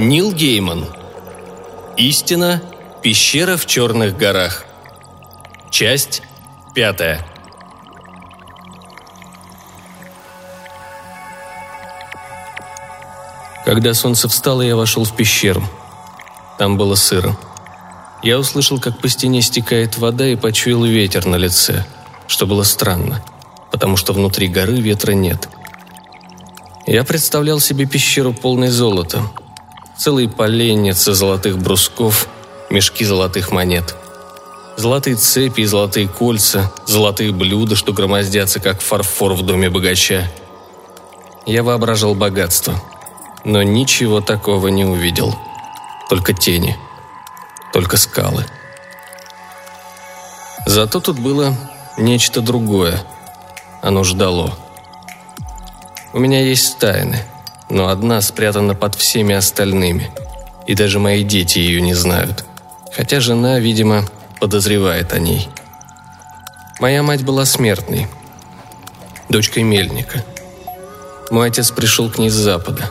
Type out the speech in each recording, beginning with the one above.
Нил Гейман. Истина. Пещера в Черных горах. Часть пятая. Когда солнце встало, я вошел в пещеру. Там было сыро. Я услышал, как по стене стекает вода и почуял ветер на лице, что было странно, потому что внутри горы ветра нет. Я представлял себе пещеру полной золота. Целые поленницы золотых брусков, мешки золотых монет. Золотые цепи и золотые кольца, золотые блюда, что громоздятся, как фарфор в доме богача. Я воображал богатство, но ничего такого не увидел. Только тени – только скалы. Зато тут было нечто другое. Оно ждало. У меня есть тайны, но одна спрятана под всеми остальными. И даже мои дети ее не знают. Хотя жена, видимо, подозревает о ней. Моя мать была смертной, дочкой мельника. Мой отец пришел к ней с запада,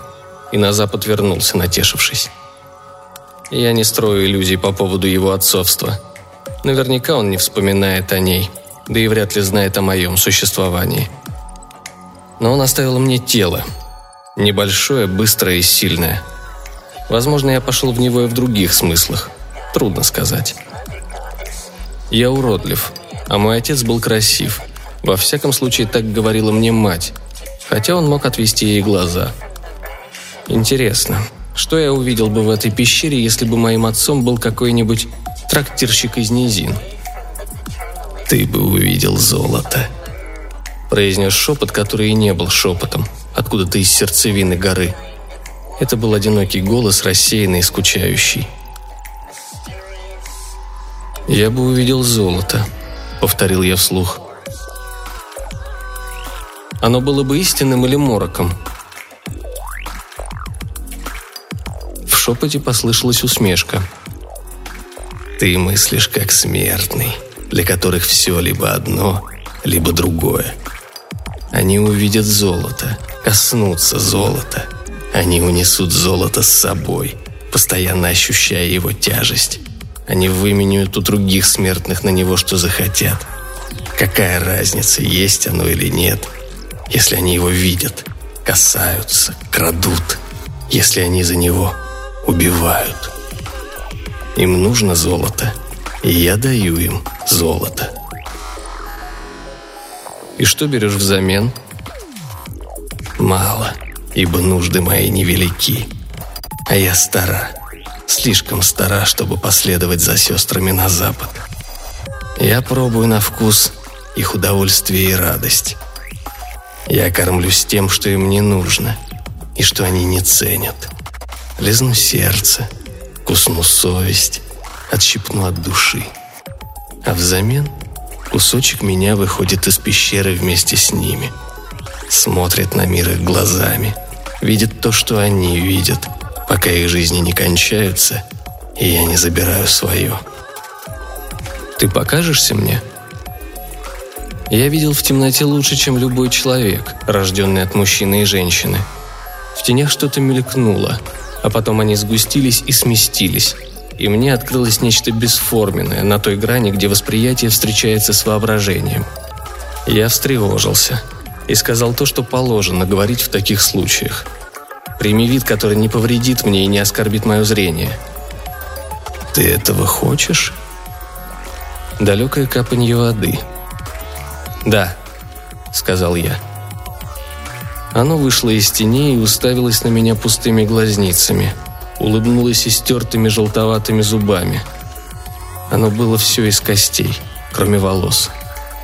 и на запад вернулся, натешившись. Я не строю иллюзий по поводу его отцовства. Наверняка он не вспоминает о ней, да и вряд ли знает о моем существовании. Но он оставил мне тело. Небольшое, быстрое и сильное. Возможно, я пошел в него и в других смыслах. Трудно сказать. Я уродлив, а мой отец был красив. Во всяком случае, так говорила мне мать, хотя он мог отвести ей глаза. Интересно, что я увидел бы в этой пещере, если бы моим отцом был какой-нибудь трактирщик из низин? «Ты бы увидел золото», – произнес шепот, который и не был шепотом, откуда-то из сердцевины горы. Это был одинокий голос, рассеянный и скучающий. «Я бы увидел золото», — повторил я вслух. «Оно было бы истинным или мороком?» шепоте послышалась усмешка. «Ты мыслишь как смертный, для которых все либо одно, либо другое. Они увидят золото, коснутся золота. Они унесут золото с собой, постоянно ощущая его тяжесть. Они выменяют у других смертных на него, что захотят. Какая разница, есть оно или нет, если они его видят, касаются, крадут, если они за него убивают. Им нужно золото, и я даю им золото. И что берешь взамен? Мало, ибо нужды мои невелики. А я стара, слишком стара, чтобы последовать за сестрами на запад. Я пробую на вкус их удовольствие и радость. Я кормлюсь тем, что им не нужно, и что они не ценят лизну сердце, кусну совесть, отщипну от души. А взамен кусочек меня выходит из пещеры вместе с ними. Смотрит на мир их глазами, видит то, что они видят, пока их жизни не кончаются, и я не забираю свое. Ты покажешься мне? Я видел в темноте лучше, чем любой человек, рожденный от мужчины и женщины. В тенях что-то мелькнуло, а потом они сгустились и сместились, и мне открылось нечто бесформенное на той грани, где восприятие встречается с воображением. Я встревожился и сказал то, что положено говорить в таких случаях. Прими вид, который не повредит мне и не оскорбит мое зрение. «Ты этого хочешь?» Далекое капанье воды. «Да», — сказал я. Оно вышло из теней и уставилось на меня пустыми глазницами. Улыбнулось истертыми желтоватыми зубами. Оно было все из костей, кроме волос.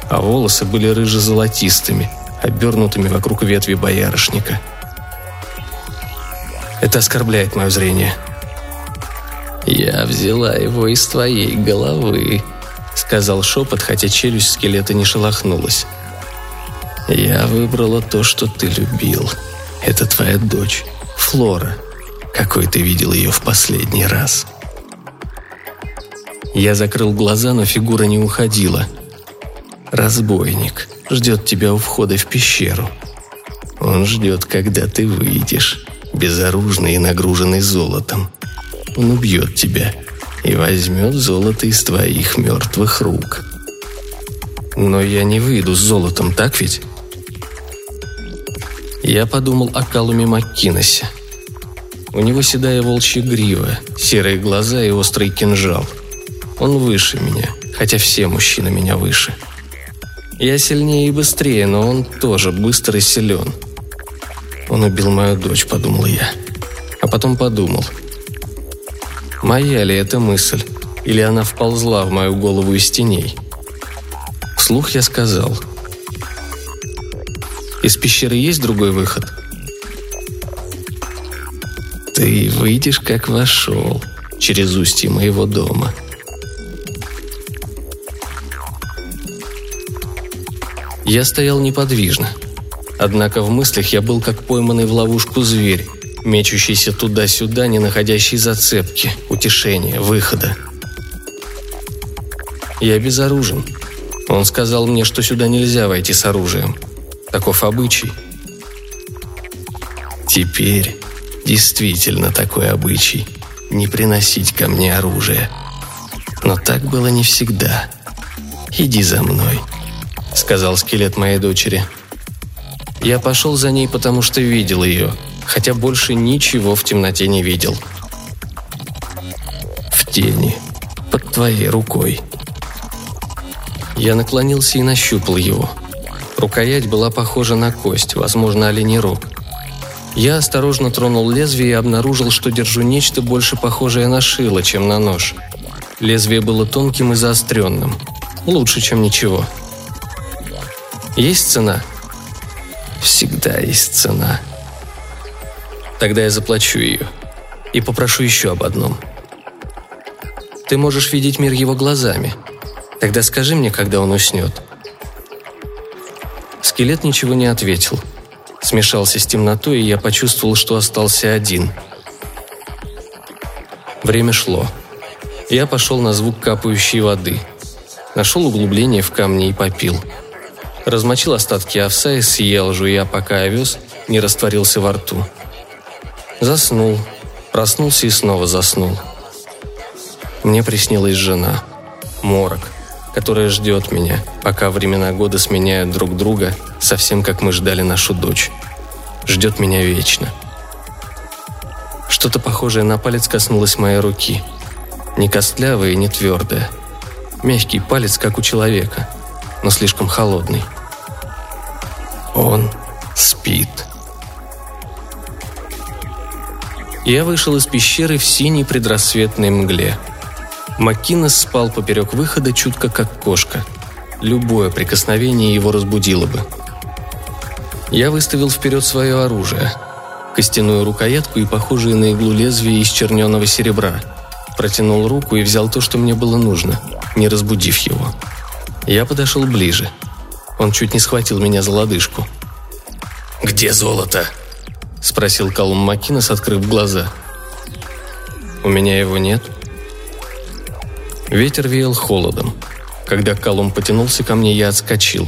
А волосы были рыже-золотистыми, обернутыми вокруг ветви боярышника. Это оскорбляет мое зрение. «Я взяла его из твоей головы», — сказал шепот, хотя челюсть скелета не шелохнулась. Я выбрала то, что ты любил. Это твоя дочь, Флора. Какой ты видел ее в последний раз?» Я закрыл глаза, но фигура не уходила. «Разбойник ждет тебя у входа в пещеру. Он ждет, когда ты выйдешь. безоружный и нагруженный золотом. Он убьет тебя и возьмет золото из твоих мертвых рук. Но я не выйду с золотом, так ведь? Я подумал о Калуме Маккиносе. У него седая волчья грива, серые глаза и острый кинжал. Он выше меня, хотя все мужчины меня выше. Я сильнее и быстрее, но он тоже быстр и силен. Он убил мою дочь, подумал я. А потом подумал. Моя ли это мысль? Или она вползла в мою голову из теней? Вслух я сказал – из пещеры есть другой выход? Ты выйдешь, как вошел, через устье моего дома. Я стоял неподвижно. Однако в мыслях я был как пойманный в ловушку зверь, мечущийся туда-сюда, не находящий зацепки, утешения, выхода. Я безоружен. Он сказал мне, что сюда нельзя войти с оружием – Таков обычай. Теперь действительно такой обычай – не приносить ко мне оружие. Но так было не всегда. «Иди за мной», – сказал скелет моей дочери. Я пошел за ней, потому что видел ее, хотя больше ничего в темноте не видел. В тени, под твоей рукой. Я наклонился и нащупал его – Рукоять была похожа на кость, возможно, оленей. Я осторожно тронул лезвие и обнаружил, что держу нечто больше похожее на шило, чем на нож. Лезвие было тонким и заостренным. Лучше, чем ничего. Есть цена? Всегда есть цена. Тогда я заплачу ее. И попрошу еще об одном. Ты можешь видеть мир его глазами. Тогда скажи мне, когда он уснет. Скелет ничего не ответил. Смешался с темнотой, и я почувствовал, что остался один. Время шло. Я пошел на звук капающей воды. Нашел углубление в камне и попил. Размочил остатки овса и съел, жуя, пока овес не растворился во рту. Заснул. Проснулся и снова заснул. Мне приснилась жена. Морок которая ждет меня, пока времена года сменяют друг друга, совсем как мы ждали нашу дочь. Ждет меня вечно. Что-то похожее на палец коснулось моей руки. Не костлявое и не твердое. Мягкий палец, как у человека, но слишком холодный. Он спит. Я вышел из пещеры в синей предрассветной мгле – Маккинес спал поперек выхода чутко как кошка. Любое прикосновение его разбудило бы. Я выставил вперед свое оружие. Костяную рукоятку и похожие на иглу лезвие из черненого серебра. Протянул руку и взял то, что мне было нужно, не разбудив его. Я подошел ближе. Он чуть не схватил меня за лодыжку. «Где золото?» – спросил Колум Маккинес, открыв глаза. «У меня его нет», Ветер веял холодом. Когда Колум потянулся ко мне, я отскочил.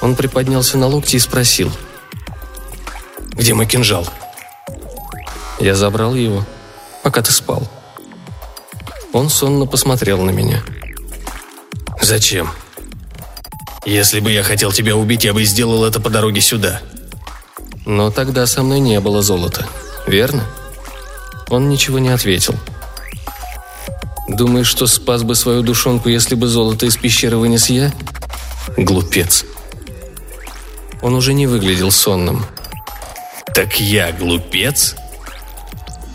Он приподнялся на локти и спросил. «Где мой кинжал?» Я забрал его, пока ты спал. Он сонно посмотрел на меня. «Зачем?» «Если бы я хотел тебя убить, я бы сделал это по дороге сюда». «Но тогда со мной не было золота, верно?» Он ничего не ответил. Думаешь, что спас бы свою душонку, если бы золото из пещеры вынес я? Глупец. Он уже не выглядел сонным. «Так я глупец?»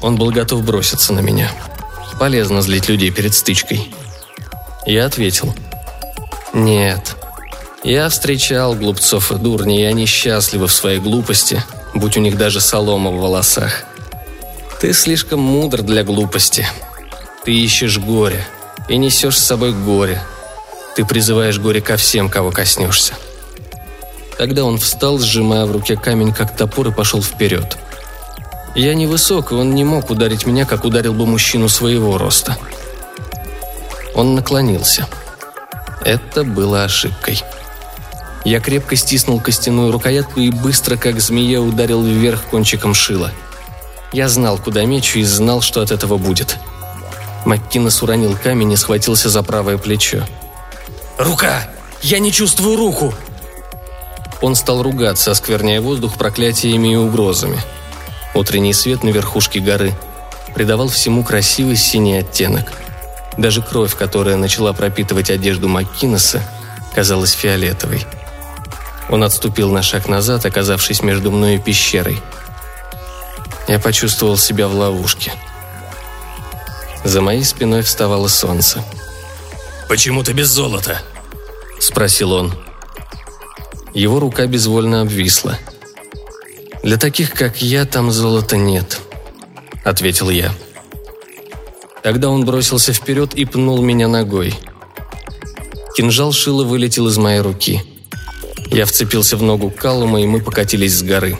Он был готов броситься на меня. Полезно злить людей перед стычкой. Я ответил. «Нет. Я встречал глупцов и дурней, и они счастливы в своей глупости, будь у них даже солома в волосах. Ты слишком мудр для глупости. Ты ищешь горе и несешь с собой горе. Ты призываешь горе ко всем, кого коснешься. Тогда он встал, сжимая в руке камень как топор и пошел вперед. Я невысок, и он не мог ударить меня, как ударил бы мужчину своего роста. Он наклонился. Это было ошибкой. Я крепко стиснул костяную рукоятку и быстро, как змея, ударил вверх кончиком шила. Я знал, куда мечу, и знал, что от этого будет. Маккинес уронил камень и схватился за правое плечо. «Рука! Я не чувствую руку!» Он стал ругаться, оскверняя воздух проклятиями и угрозами. Утренний свет на верхушке горы придавал всему красивый синий оттенок. Даже кровь, которая начала пропитывать одежду Маккинеса, казалась фиолетовой. Он отступил на шаг назад, оказавшись между мной и пещерой. Я почувствовал себя в ловушке. За моей спиной вставало солнце. «Почему ты без золота?» – спросил он. Его рука безвольно обвисла. «Для таких, как я, там золота нет», – ответил я. Тогда он бросился вперед и пнул меня ногой. Кинжал шила вылетел из моей руки. Я вцепился в ногу Калума, и мы покатились с горы.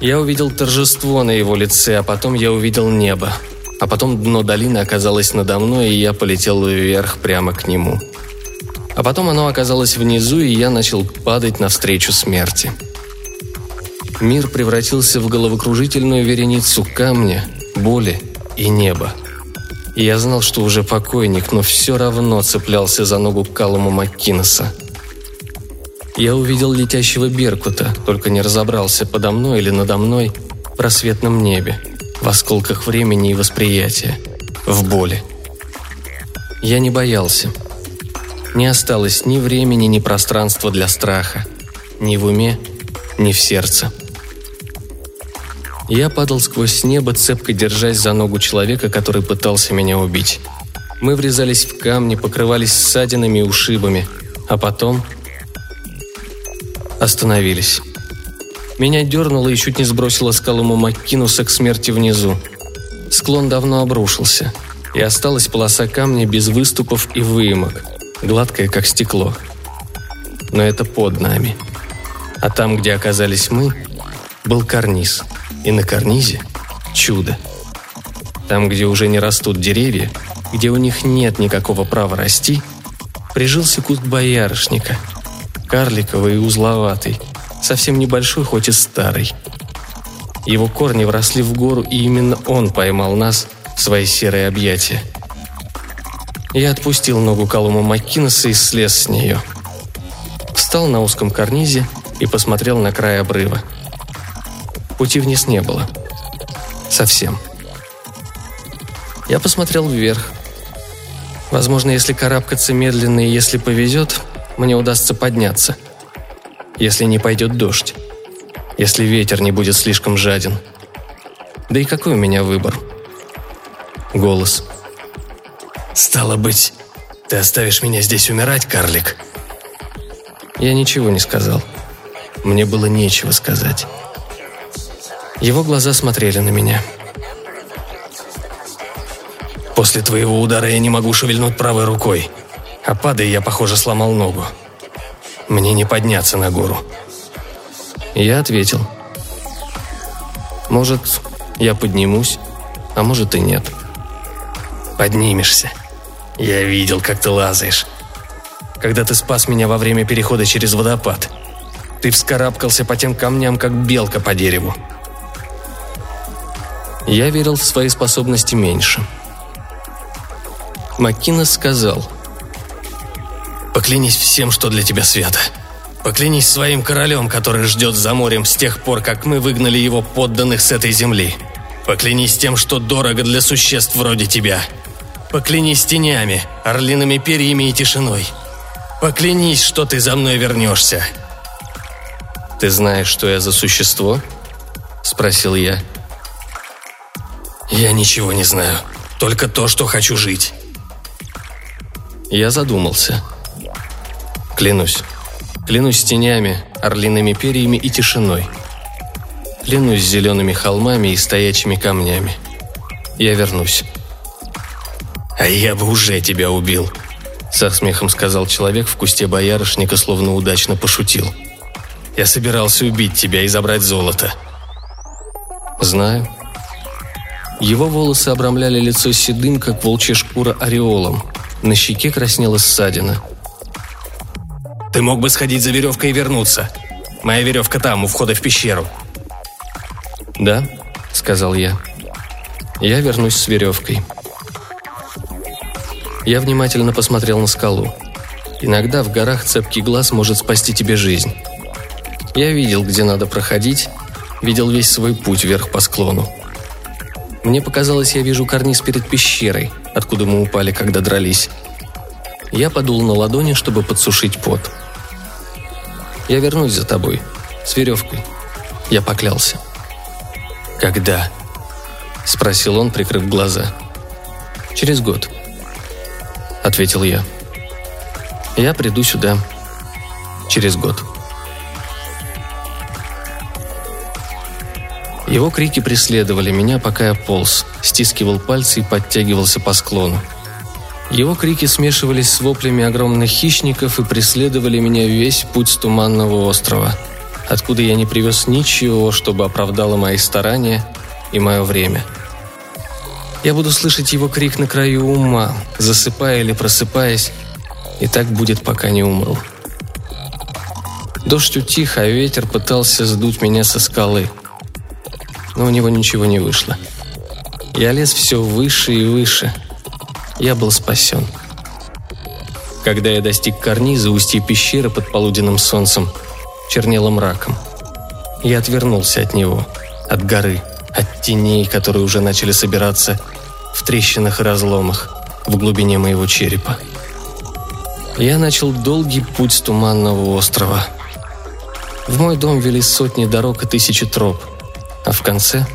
Я увидел торжество на его лице, а потом я увидел небо. А потом дно долины оказалось надо мной, и я полетел вверх прямо к нему. А потом оно оказалось внизу, и я начал падать навстречу смерти. Мир превратился в головокружительную вереницу камня, боли и неба. И я знал, что уже покойник, но все равно цеплялся за ногу Калума Маккинеса. Я увидел летящего Беркута, только не разобрался, подо мной или надо мной, в просветном небе, в осколках времени и восприятия, в боли. Я не боялся – не осталось ни времени, ни пространства для страха. Ни в уме, ни в сердце. Я падал сквозь небо, цепко держась за ногу человека, который пытался меня убить. Мы врезались в камни, покрывались ссадинами и ушибами, а потом остановились. Меня дернуло и чуть не сбросило скалому Маккинуса к смерти внизу. Склон давно обрушился, и осталась полоса камня без выступов и выемок – гладкое, как стекло. Но это под нами. А там, где оказались мы, был карниз. И на карнизе – чудо. Там, где уже не растут деревья, где у них нет никакого права расти, прижился куст боярышника. Карликовый и узловатый, совсем небольшой, хоть и старый. Его корни вросли в гору, и именно он поймал нас в свои серые объятия – я отпустил ногу Калума Маккинеса и слез с нее. Встал на узком карнизе и посмотрел на край обрыва. Пути вниз не было. Совсем. Я посмотрел вверх. Возможно, если карабкаться медленно и если повезет, мне удастся подняться. Если не пойдет дождь. Если ветер не будет слишком жаден. Да и какой у меня выбор? Голос. «Стало быть, ты оставишь меня здесь умирать, карлик?» Я ничего не сказал. Мне было нечего сказать. Его глаза смотрели на меня. «После твоего удара я не могу шевельнуть правой рукой, а падая я, похоже, сломал ногу. Мне не подняться на гору». Я ответил. «Может, я поднимусь, а может и нет». «Поднимешься», я видел, как ты лазаешь. Когда ты спас меня во время перехода через водопад. Ты вскарабкался по тем камням, как белка по дереву. Я верил в свои способности меньше. Маккинес сказал. «Поклянись всем, что для тебя свято. Поклянись своим королем, который ждет за морем с тех пор, как мы выгнали его подданных с этой земли. Поклянись тем, что дорого для существ вроде тебя. Поклянись тенями, орлиными перьями и тишиной. Поклянись, что ты за мной вернешься. «Ты знаешь, что я за существо?» – спросил я. «Я ничего не знаю. Только то, что хочу жить». Я задумался. Клянусь. Клянусь тенями, орлиными перьями и тишиной. Клянусь зелеными холмами и стоячими камнями. Я вернусь. «А я бы уже тебя убил», — со смехом сказал человек в кусте боярышника, словно удачно пошутил. «Я собирался убить тебя и забрать золото». «Знаю». Его волосы обрамляли лицо седым, как волчья шкура ореолом. На щеке краснела ссадина. Ты мог бы сходить за веревкой и вернуться. Моя веревка там, у входа в пещеру». «Да», — сказал я. «Я вернусь с веревкой». Я внимательно посмотрел на скалу. Иногда в горах цепкий глаз может спасти тебе жизнь. Я видел, где надо проходить, видел весь свой путь вверх по склону. Мне показалось, я вижу карниз перед пещерой, откуда мы упали, когда дрались. Я подул на ладони, чтобы подсушить пот. «Я вернусь за тобой. С веревкой». Я поклялся. «Когда?» – спросил он, прикрыв глаза. «Через год», – ответил я. «Я приду сюда через год». Его крики преследовали меня, пока я полз, стискивал пальцы и подтягивался по склону. Его крики смешивались с воплями огромных хищников и преследовали меня весь путь с Туманного острова, откуда я не привез ничего, чтобы оправдало мои старания и мое время. Я буду слышать его крик на краю ума, засыпая или просыпаясь, и так будет, пока не умру. Дождь утих, а ветер пытался сдуть меня со скалы. Но у него ничего не вышло. Я лез все выше и выше – я был спасен. Когда я достиг карниза, устья пещеры под полуденным солнцем чернело мраком. Я отвернулся от него, от горы, от теней, которые уже начали собираться в трещинах и разломах в глубине моего черепа. Я начал долгий путь с туманного острова. В мой дом вели сотни дорог и тысячи троп, а в конце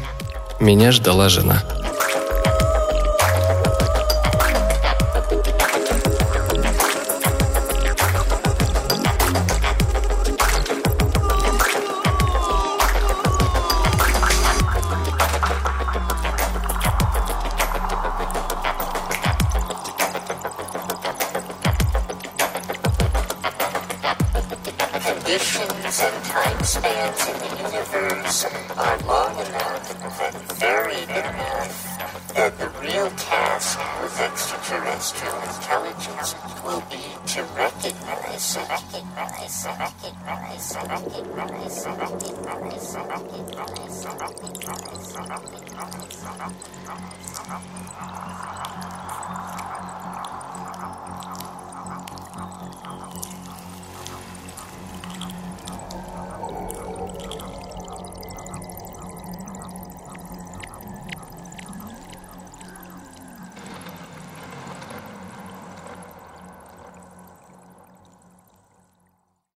меня ждала жена. actions will be to recognize, recognize, recognize, recognize, recognize, recognize, recognize, recognize, recognize,